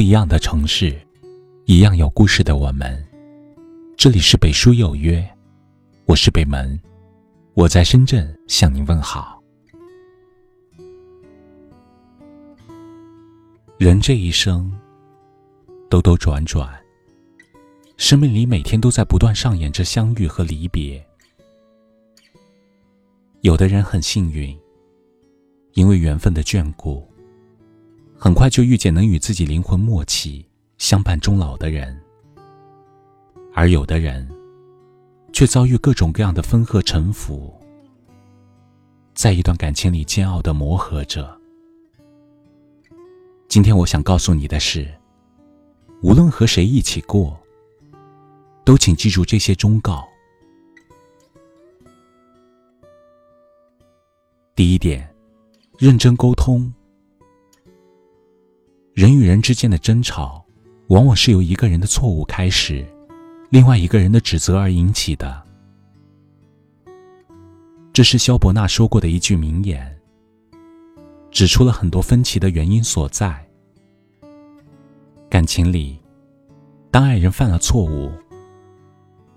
不一样的城市，一样有故事的我们。这里是北书有约，我是北门，我在深圳向您问好。人这一生，兜兜转转，生命里每天都在不断上演着相遇和离别。有的人很幸运，因为缘分的眷顾。很快就遇见能与自己灵魂默契、相伴终老的人，而有的人却遭遇各种各样的分合沉浮，在一段感情里煎熬的磨合着。今天我想告诉你的是，无论和谁一起过，都请记住这些忠告。第一点，认真沟通。人与人之间的争吵，往往是由一个人的错误开始，另外一个人的指责而引起的。这是萧伯纳说过的一句名言，指出了很多分歧的原因所在。感情里，当爱人犯了错误，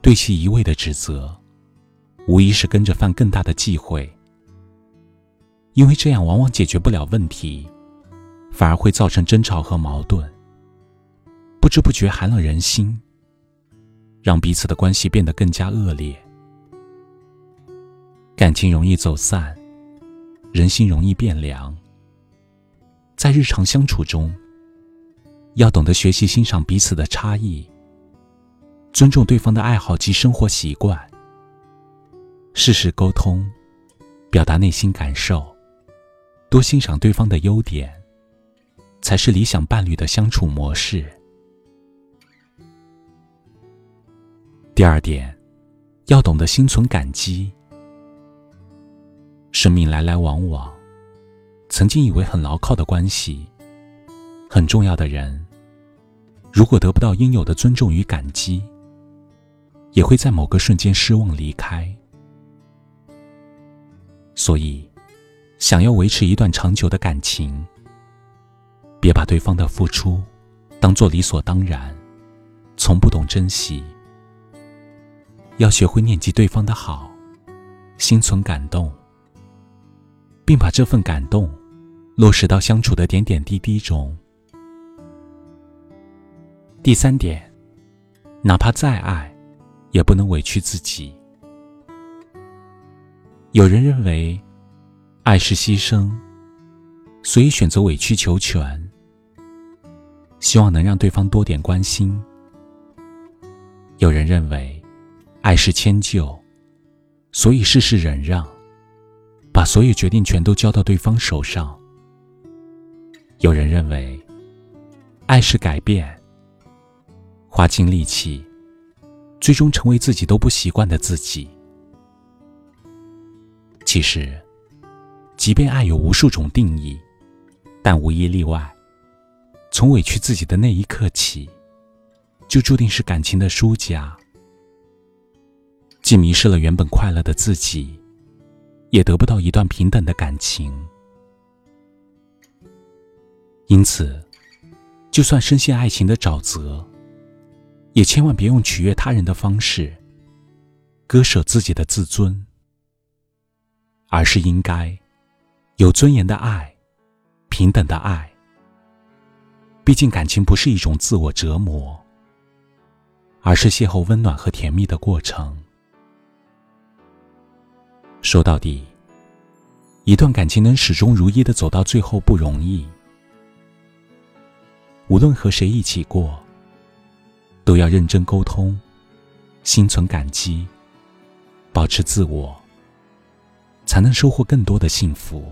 对其一味的指责，无疑是跟着犯更大的忌讳，因为这样往往解决不了问题。反而会造成争吵和矛盾，不知不觉寒了人心，让彼此的关系变得更加恶劣，感情容易走散，人心容易变凉。在日常相处中，要懂得学习欣赏彼此的差异，尊重对方的爱好及生活习惯，适时沟通，表达内心感受，多欣赏对方的优点。才是理想伴侣的相处模式。第二点，要懂得心存感激。生命来来往往，曾经以为很牢靠的关系，很重要的人，如果得不到应有的尊重与感激，也会在某个瞬间失望离开。所以，想要维持一段长久的感情。别把对方的付出当做理所当然，从不懂珍惜。要学会念及对方的好，心存感动，并把这份感动落实到相处的点点滴滴中。第三点，哪怕再爱，也不能委屈自己。有人认为，爱是牺牲，所以选择委曲求全。希望能让对方多点关心。有人认为，爱是迁就，所以事事忍让，把所有决定权都交到对方手上。有人认为，爱是改变，花尽力气，最终成为自己都不习惯的自己。其实，即便爱有无数种定义，但无一例外。从委屈自己的那一刻起，就注定是感情的输家，既迷失了原本快乐的自己，也得不到一段平等的感情。因此，就算深陷爱情的沼泽，也千万别用取悦他人的方式割舍自己的自尊，而是应该有尊严的爱，平等的爱。毕竟，感情不是一种自我折磨，而是邂逅温暖和甜蜜的过程。说到底，一段感情能始终如一的走到最后不容易。无论和谁一起过，都要认真沟通，心存感激，保持自我，才能收获更多的幸福。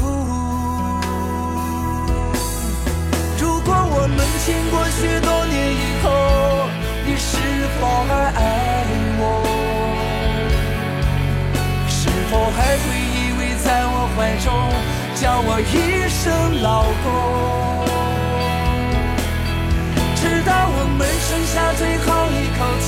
们经过许多年以后，你是否还爱我？是否还会依偎在我怀中，叫我一声老公？直到我们剩下最后一口气，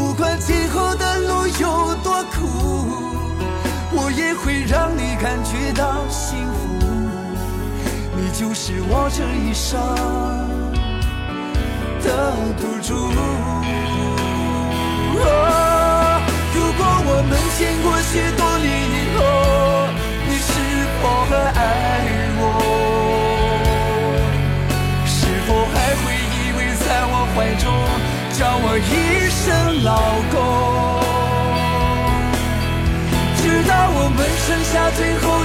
不管今后的路有多苦，我也会让你感觉到幸福。你就是我这一生的赌注。如果我们经过许多年以后，你是否还爱我？是否还会依偎在我怀中？叫我一声老公，直到我们剩下最后